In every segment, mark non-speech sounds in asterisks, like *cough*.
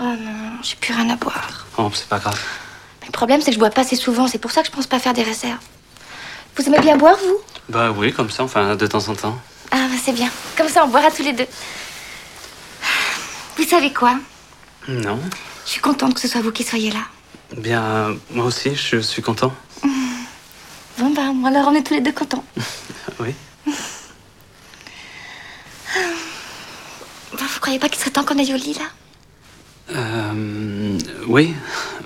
Oh non, j'ai plus rien à boire. Oh, c'est pas grave. Mais le problème, c'est que je bois pas assez souvent. C'est pour ça que je pense pas faire des réserves. Vous aimez bien boire, vous? Bah oui, comme ça, enfin, de temps en temps. Ah, bah, c'est bien. Comme ça, on boira tous les deux. Vous savez quoi? Non. Je suis contente que ce soit vous qui soyez là. Bien, moi aussi, je suis content. Mmh. Bon, bah, alors on est tous les deux contents. *laughs* oui. Ah. Vous croyez pas qu'il serait temps qu'on aille au lit, là? Euh, oui,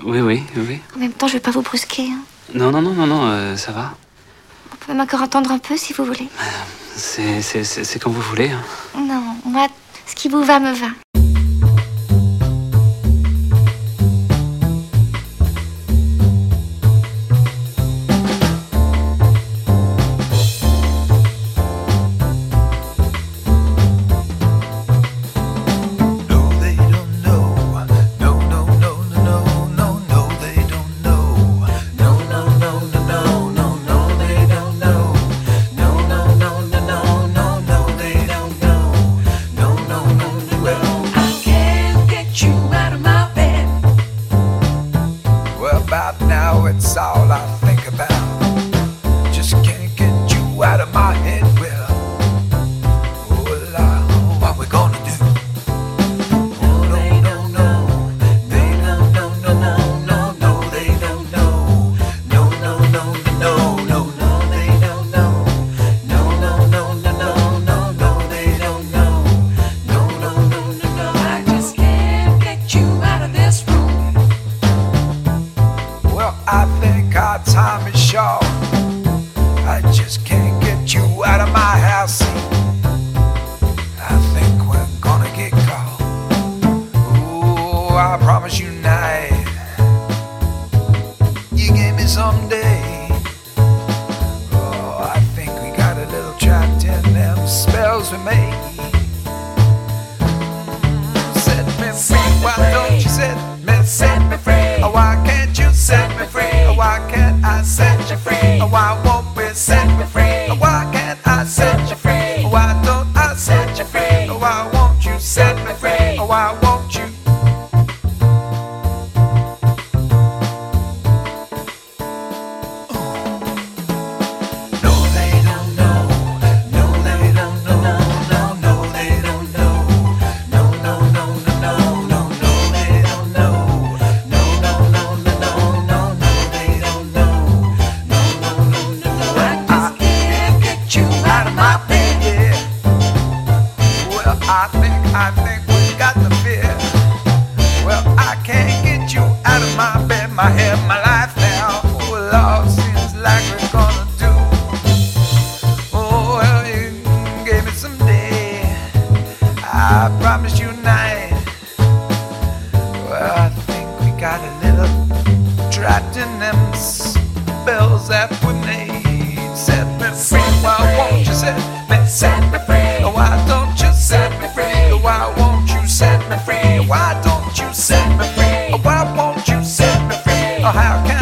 oui, oui, oui. En même temps, je vais pas vous brusquer. Hein. Non, non, non, non, non, euh, ça va. On peut même encore attendre un peu si vous voulez. Euh, c'est quand vous voulez. Hein. Non, moi, ce qui vous va me va. Oh, how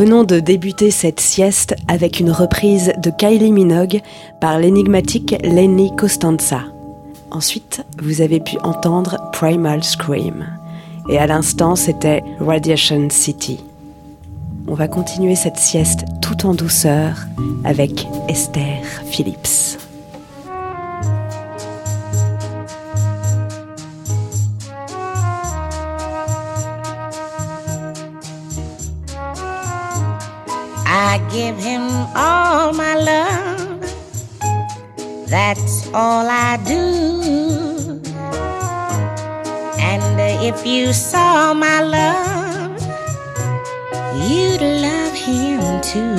venons de débuter cette sieste avec une reprise de Kylie Minogue par l'énigmatique Lenny Costanza. Ensuite, vous avez pu entendre Primal Scream. Et à l'instant, c'était Radiation City. On va continuer cette sieste tout en douceur avec Esther Phillips. I give him all my love. That's all I do. And if you saw my love, you'd love him too.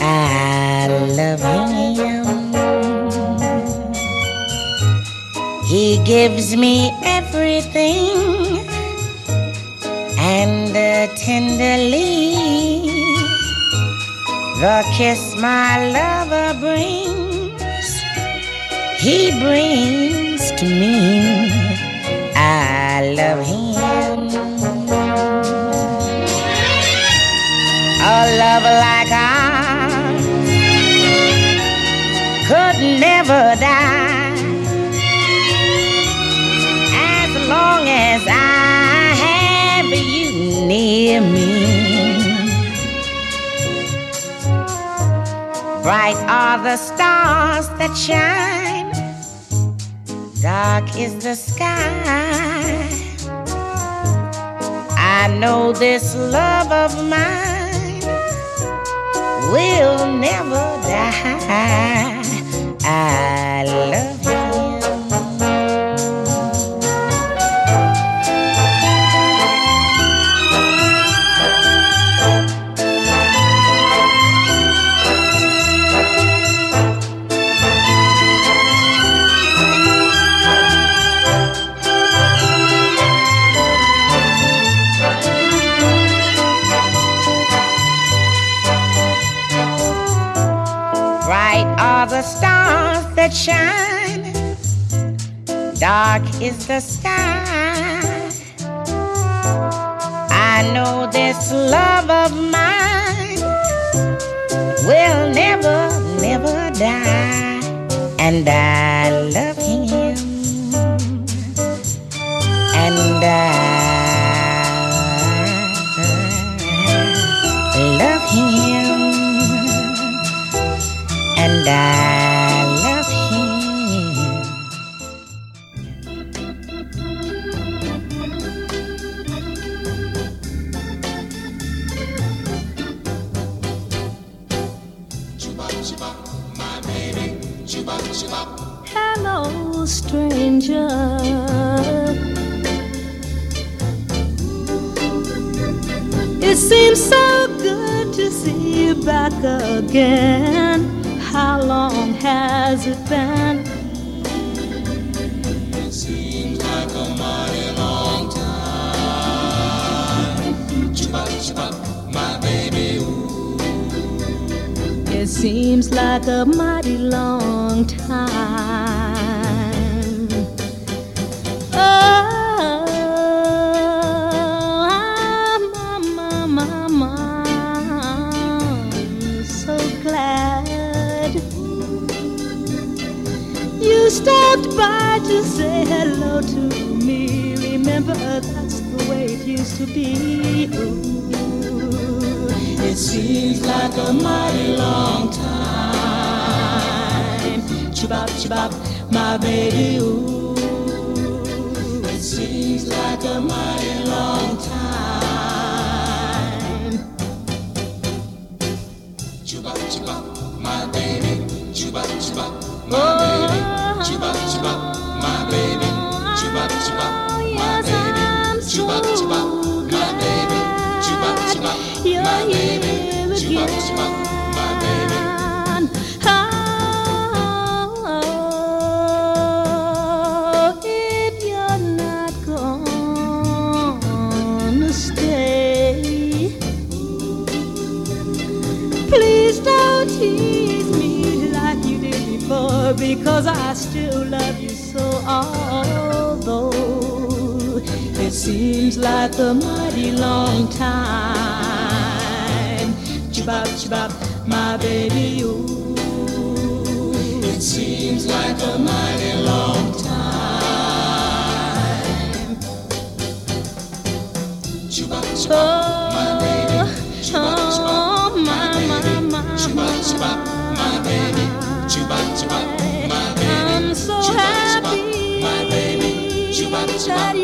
I love him. He gives me everything and uh, tenderly the kiss my lover brings, he brings to me. I love him. A love like ours could never die as long as I have you near me. Bright are the stars that shine, dark is the sky. I know this love of mine will never die. I love him. That shine, dark is the sky. I know this love of mine will never, never die, and I love him, and I love him. And I again. How long has it been? It seems like a mighty long time. Chip up, my baby. Ooh. It seems like a mighty long time. To say hello to me. Remember, that's the way it used to be. Ooh. It seems like a mighty long time. Chibop, chibop, my baby, ooh. It seems like a mighty long time. Chuba chuba, my baby. Chuba chuba, my baby. Chuba chuba, my baby. Chuba chuba, my baby. Chuba chuba, my baby. Chuba chuba, my baby. Chuba chuba, my baby. Oh, if you're not gonna stay, please don't tease me like you did before because I still love you although it seems like a mighty long time. Chibop, chibop, my baby, ooh. It seems like a mighty long time. Krishna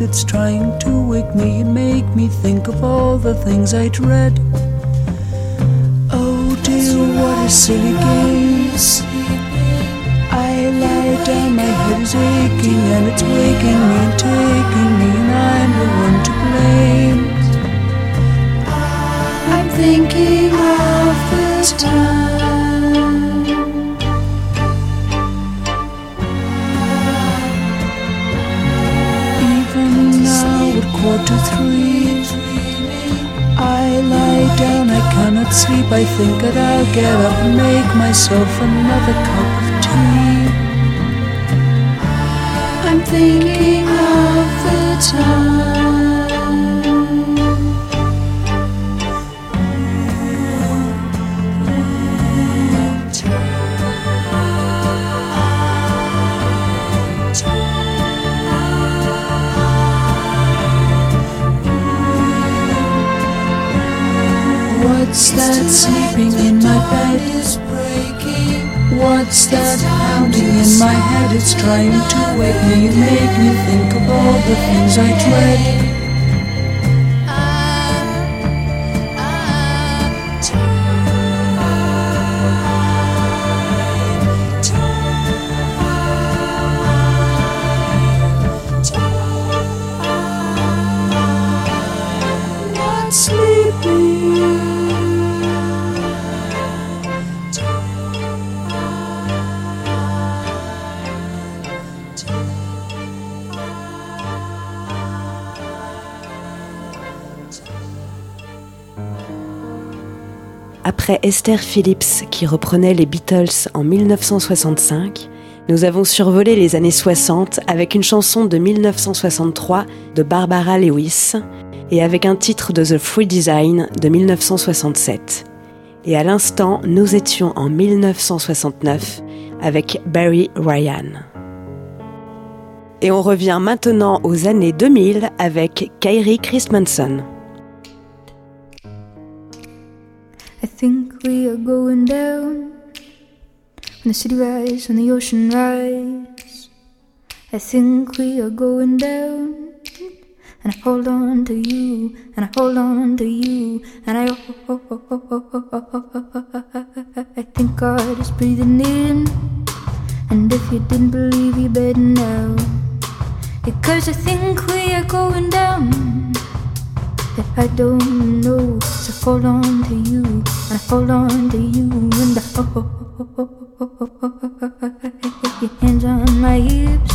it's trying to wake me and make me think of all the things I dread. Oh dear, what a silly game. I lie down, my head is aching and it's waking me and taking me, and I'm the one to blame. I'm thinking of the time. four to three. I lie down, I cannot sleep. I think that I'll get up and make myself another cup of tea. I'm thinking of the time. What's that sleeping in my bed? What's that pounding in my head? It's trying to wake me and make me think of all the things I dread. Esther Phillips qui reprenait les Beatles en 1965, nous avons survolé les années 60 avec une chanson de 1963 de Barbara Lewis et avec un titre de The Free Design de 1967. Et à l'instant, nous étions en 1969 avec Barry Ryan. Et on revient maintenant aux années 2000 avec Kyrie Christmanson. Think we are going down when the city rise, when the ocean rise. I think we are going down, and I hold on to you, and I hold on to you, and I. I think God is breathing in, and if you didn't believe, you better know. Because I think we are going down that I don't know. So hold on to you, and I hold on to you, and I hold your hands on my hips.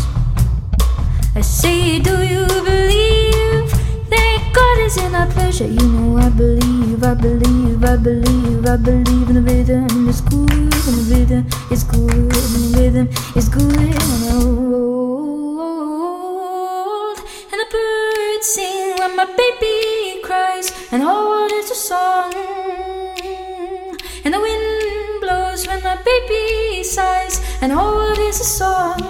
I say, do you believe that God is in our pleasure? You know I believe, I believe, I believe, I believe in the rhythm is good, and the rhythm is good, and the rhythm is good, and I hold, and birds sing when my baby cries, and all is a song, and the wind blows when my baby sighs, and all is a song.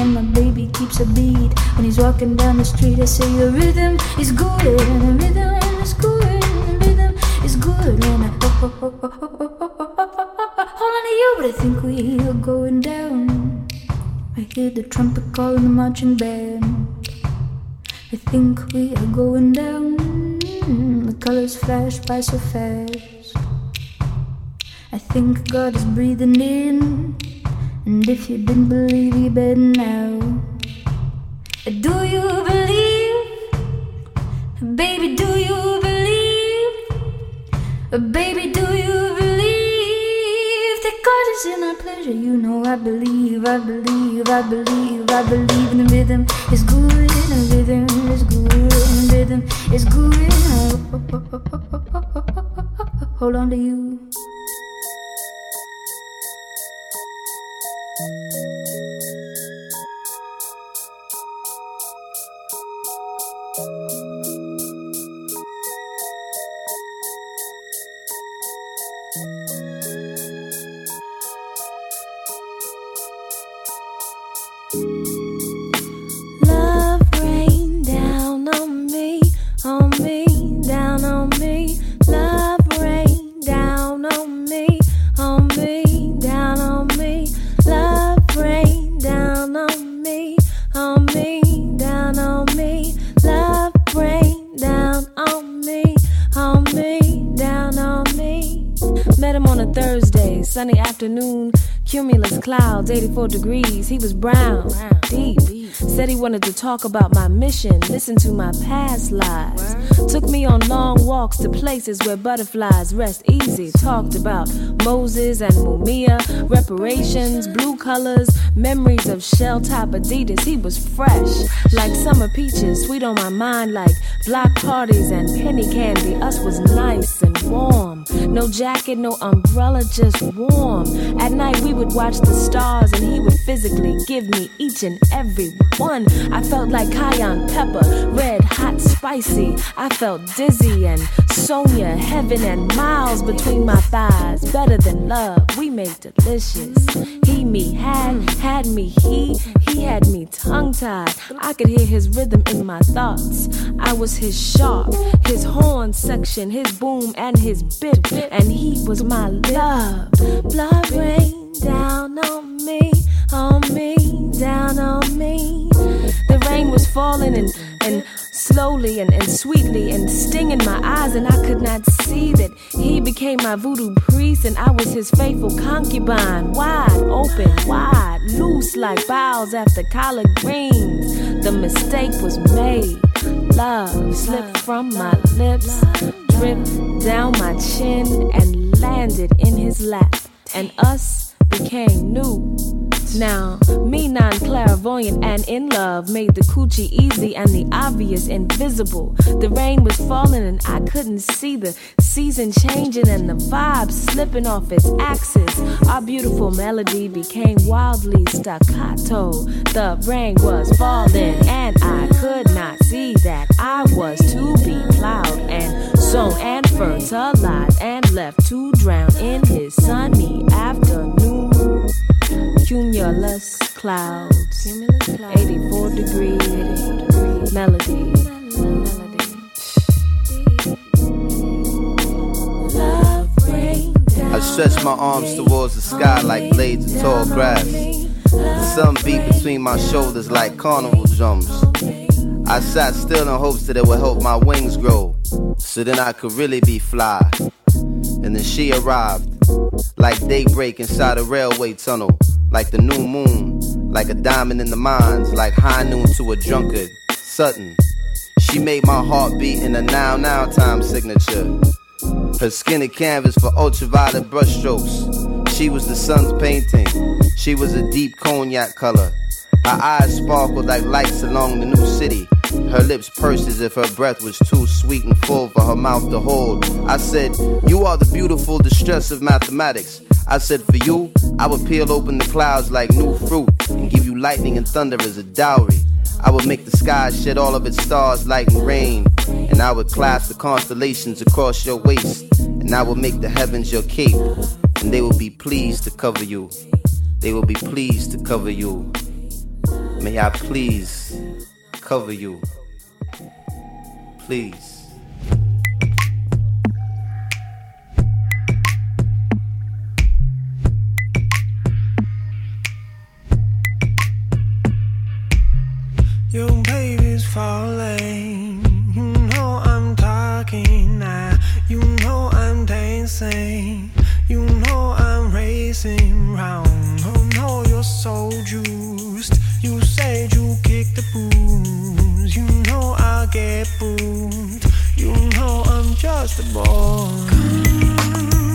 And my baby keeps a beat when he's walking down the street. I say the rhythm is good, and the rhythm is good, and the rhythm is good. And I hold on to you, but I think we are going down. I hear the trumpet calling the marching band. I think we are going down. The colors flash by so fast. I think God is breathing in. And if you didn't believe, you better now. Do you believe? Baby, do you believe? Baby, do you believe God is in our pleasure? You know I believe, I believe, I believe, I believe in the rhythm is good, and the rhythm is good, and the rhythm is good. Hold on to you. 64 degrees. He was brown, deep Said he wanted to talk about my mission, listen to my past lives. Took me on long walks to places where butterflies rest easy. Talked about Moses and Mumia, reparations, blue colors, memories of shell top Adidas. He was fresh, like summer peaches, sweet on my mind, like block parties and penny candy. Us was nice and warm. No jacket, no umbrella, just warm. At night we would watch the stars and he would physically give me each and every one. I felt like cayenne pepper, red, hot, spicy. I felt dizzy and Sonia, heaven and miles between my thighs. Better than love, we made delicious. He, me, had, had me, he, he had me tongue tied. I could hear his rhythm in my thoughts. I was his sharp, his horn section, his boom and his bit, and he was my love. Blood rain down on me, on me, down on me. Rain was falling and, and slowly and, and sweetly and stinging my eyes, and I could not see that he became my voodoo priest and I was his faithful concubine. Wide open, wide, loose like boughs after collard greens. The mistake was made. Love slipped from my lips, dripped down my chin, and landed in his lap. And us became new. Now, me non clairvoyant and in love made the coochie easy and the obvious invisible. The rain was falling and I couldn't see the season changing and the vibe slipping off its axis. Our beautiful melody became wildly staccato. The rain was falling and I could not see that I was to be plowed and sown and fertilized and left to drown in his sunny afternoon. Cumulus clouds, 84 degrees. melody. I stretch my arms towards the sky like blades of tall grass. The sun beat between my shoulders like carnival drums. I sat still in hopes that it would help my wings grow, so then I could really be fly. And then she arrived, like daybreak inside a railway tunnel, like the new moon, like a diamond in the mines, like high noon to a drunkard. Sutton, she made my heart beat in a now now time signature. Her skin a canvas for ultraviolet brushstrokes. She was the sun's painting. She was a deep cognac color. Her eyes sparkled like lights along the new city. Her lips pursed as if her breath was too sweet and full for her mouth to hold. I said, You are the beautiful distress of mathematics. I said, For you, I would peel open the clouds like new fruit and give you lightning and thunder as a dowry. I would make the sky shed all of its stars, like rain. And I would clasp the constellations across your waist. And I would make the heavens your cape. And they will be pleased to cover you. They will be pleased to cover you. May I please cover you. Please. Your baby's falling. You know I'm talking now. You know I'm dancing. You know I'm racing round. Oh no, you're so juiced. You said you kick the booze. You know I'll get booed. You know I'm just a boy.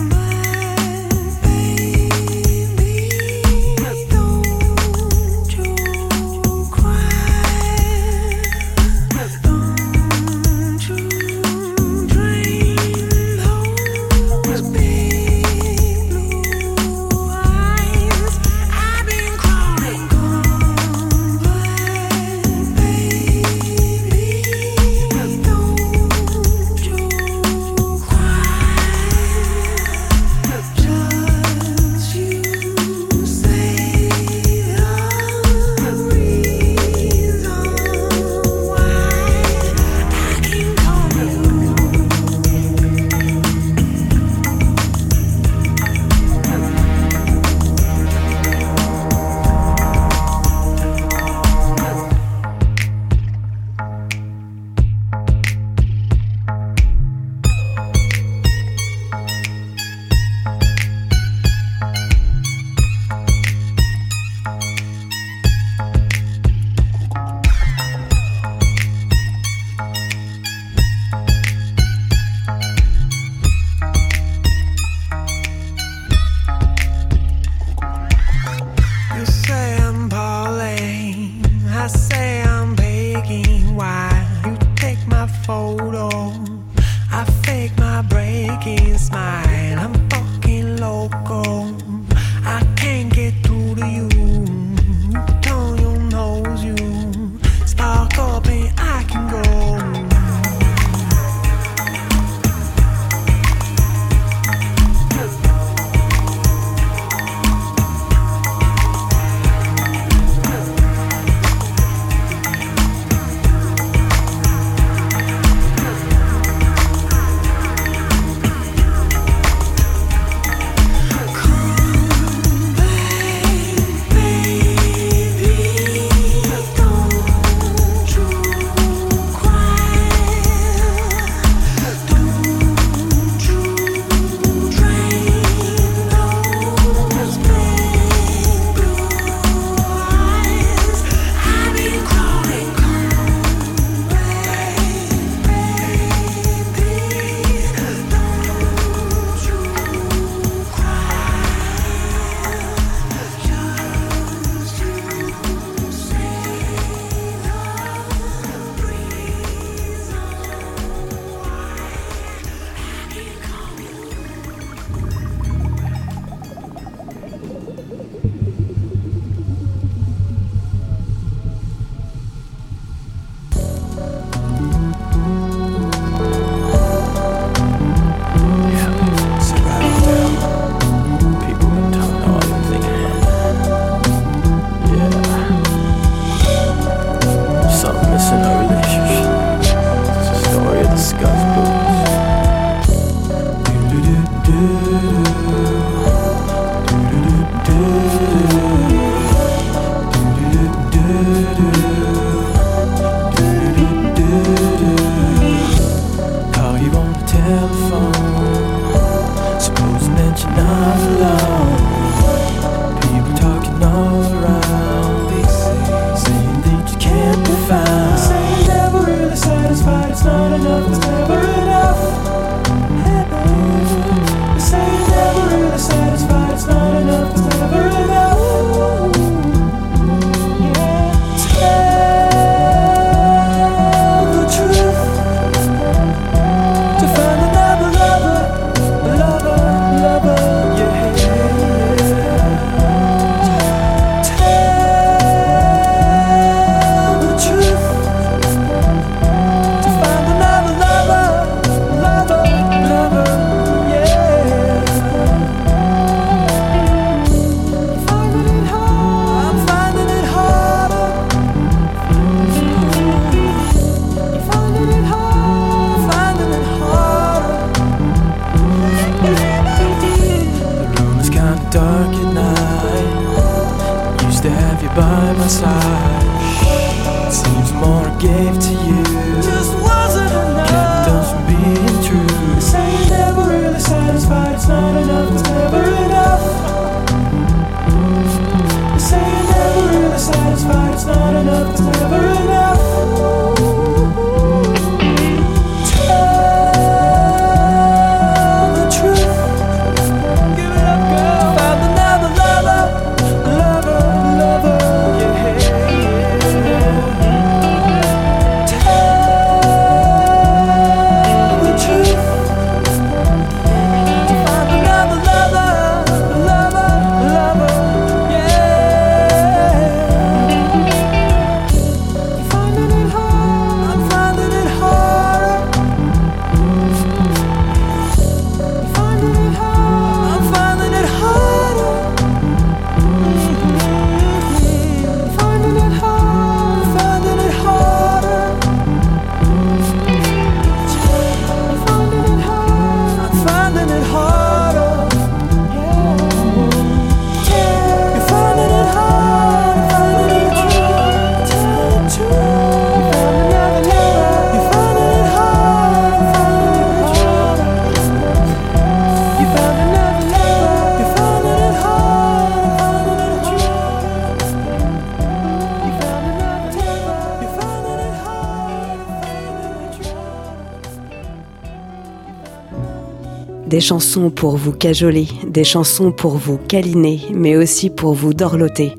Des chansons pour vous cajoler, des chansons pour vous câliner, mais aussi pour vous dorloter.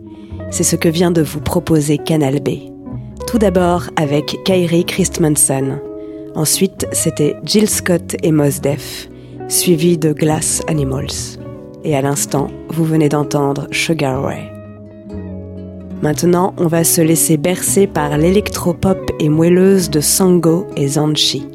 C'est ce que vient de vous proposer Canal B. Tout d'abord avec Kyrie Christmanson. Ensuite, c'était Jill Scott et Mos Def, suivi de Glass Animals. Et à l'instant, vous venez d'entendre Sugar Ray. Maintenant, on va se laisser bercer par l'électropop et moelleuse de Sango et Zanchi.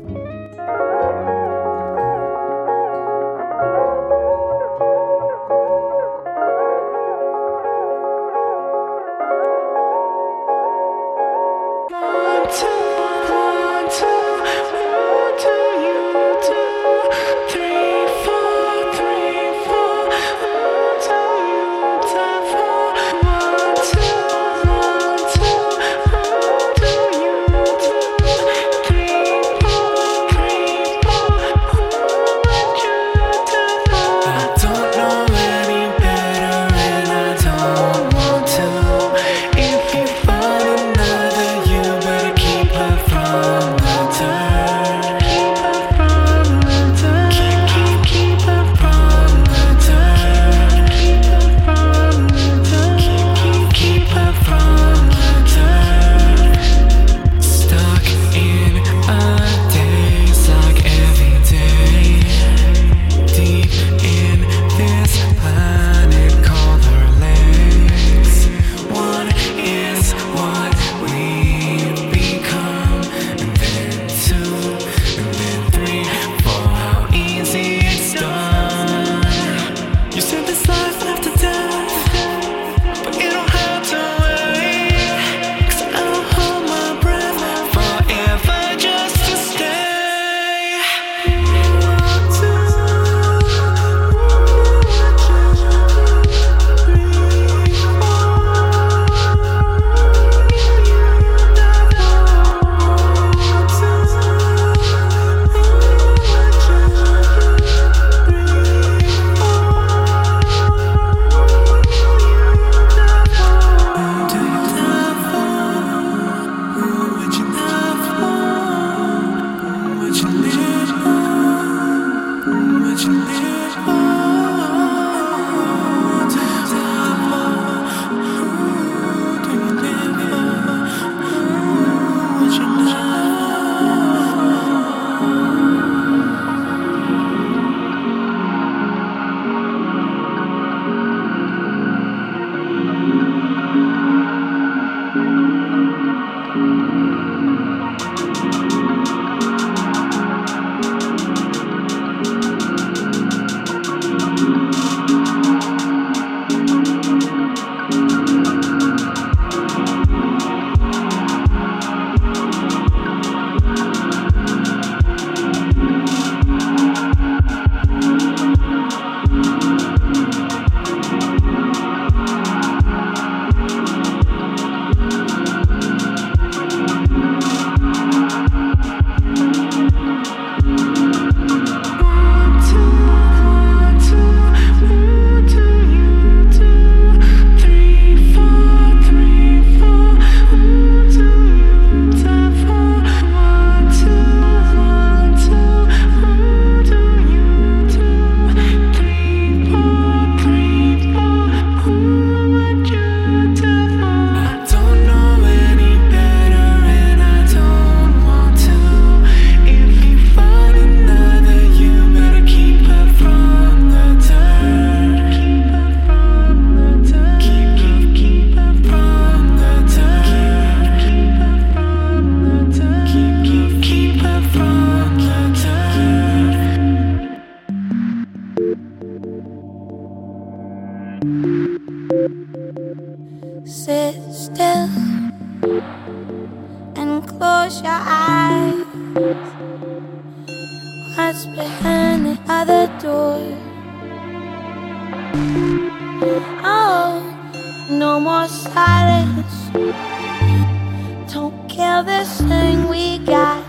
More silence. Don't kill this thing we got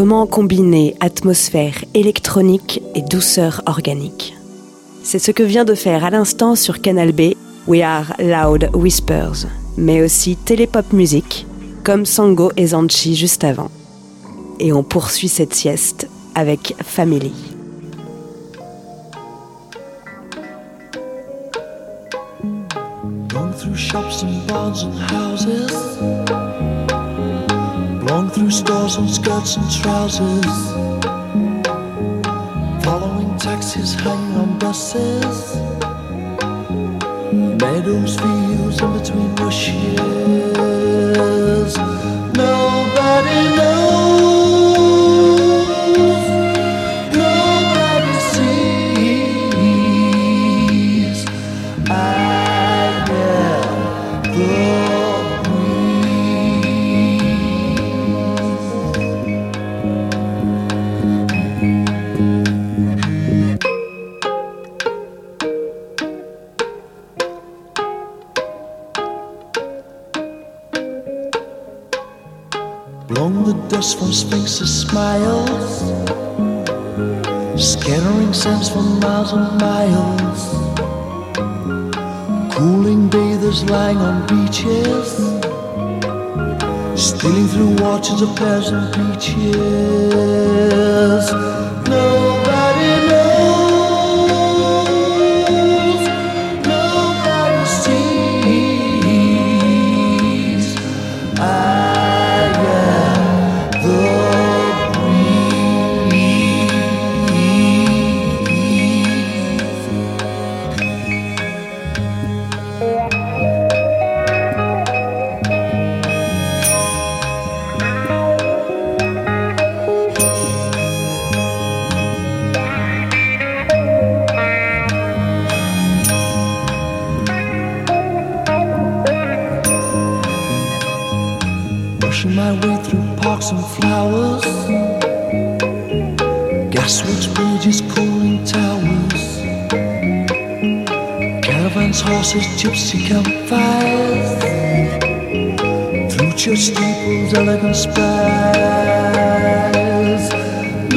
Comment combiner atmosphère électronique et douceur organique? C'est ce que vient de faire à l'instant sur Canal B We Are Loud Whispers, mais aussi Télépop Music, comme Sango et Zanchi juste avant. Et on poursuit cette sieste avec Family. Stores and skirts and trousers. Following taxis hanging on buses. Meadows, fields, in between bushes. Dust Sphinx's smiles, scattering sands for miles and miles. Cooling bathers lying on beaches, stealing through orchards of pears and peaches.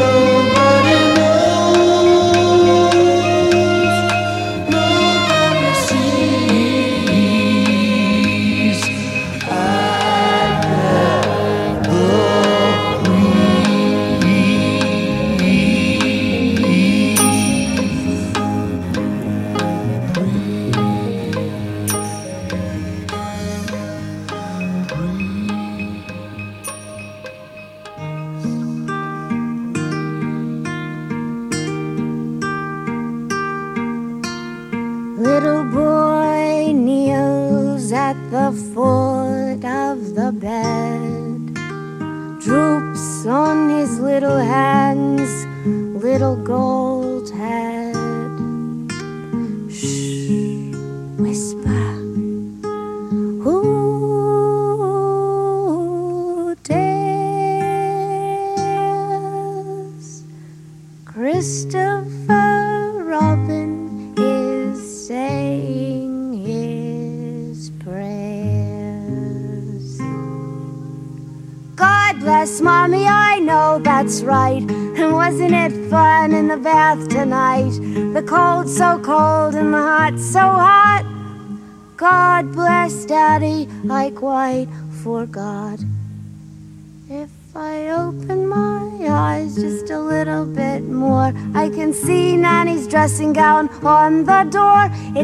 Nobody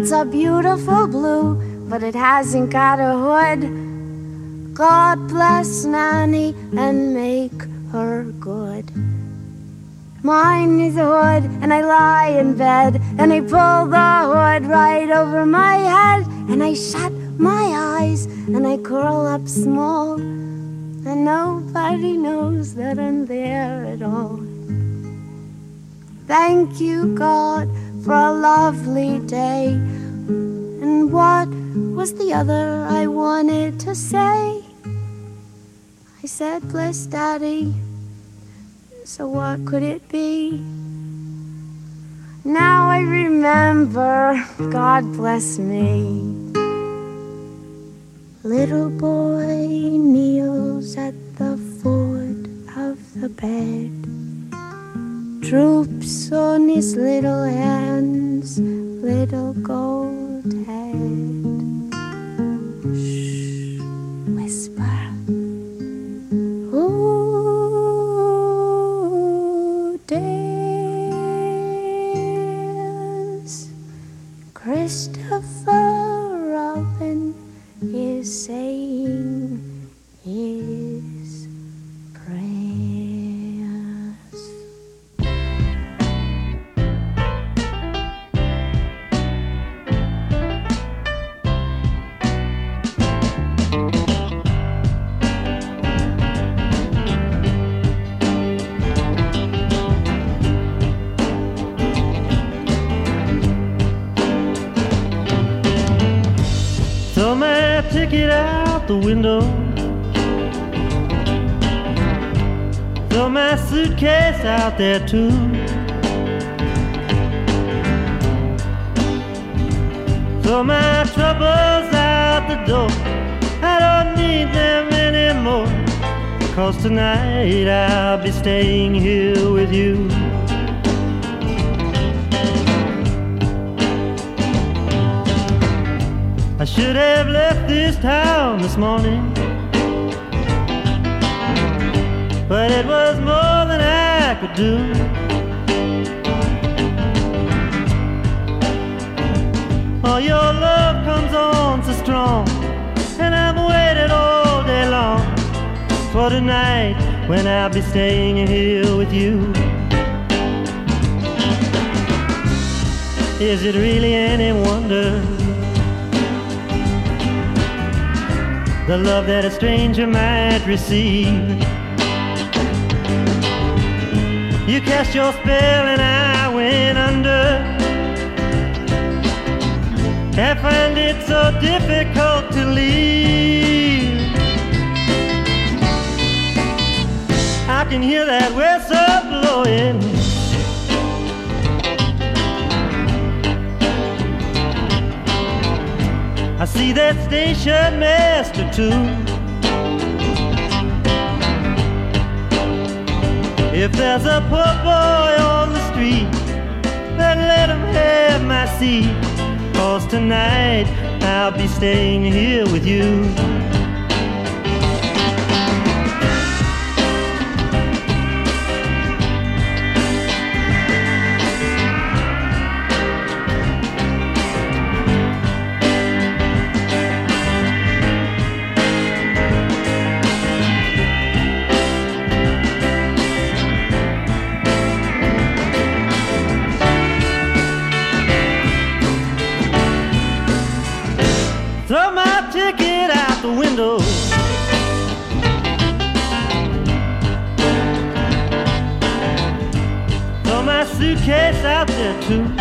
It's a beautiful blue, but it hasn't got a hood. God bless Nanny and make her good. Mine is a hood, and I lie in bed, and I pull the hood right over my head, and I shut my eyes, and I curl up small, and nobody knows that I'm there at all. Thank you, God, for a lovely day. And what was the other I wanted to say? I said, Bless Daddy. So what could it be? Now I remember, God bless me. Little boy kneels at the foot of the bed. droops on his little hands, little gold whisper. Dance. Christopher Robin is saying ticket out the window. Throw my suitcase out there too. Throw my troubles out the door. I don't need them anymore. Cause tonight I'll be staying here with you. I should have left this town this morning. But it was more than I could do. Oh, your love comes on so strong, and I've waited all day long for tonight when I'll be staying here with you. Is it really any wonder? The love that a stranger might receive. You cast your spell and I went under. I find it so difficult to leave. I can hear that whistle blowing. I see that station master too. If there's a poor boy on the street, then let him have my seat. Cause tonight I'll be staying here with you. Out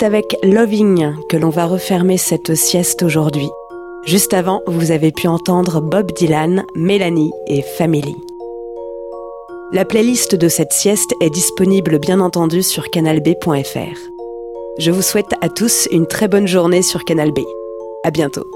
c'est avec Loving que l'on va refermer cette sieste aujourd'hui. Juste avant, vous avez pu entendre Bob Dylan, Mélanie et Family. La playlist de cette sieste est disponible bien entendu sur canalb.fr. Je vous souhaite à tous une très bonne journée sur Canal B. À bientôt.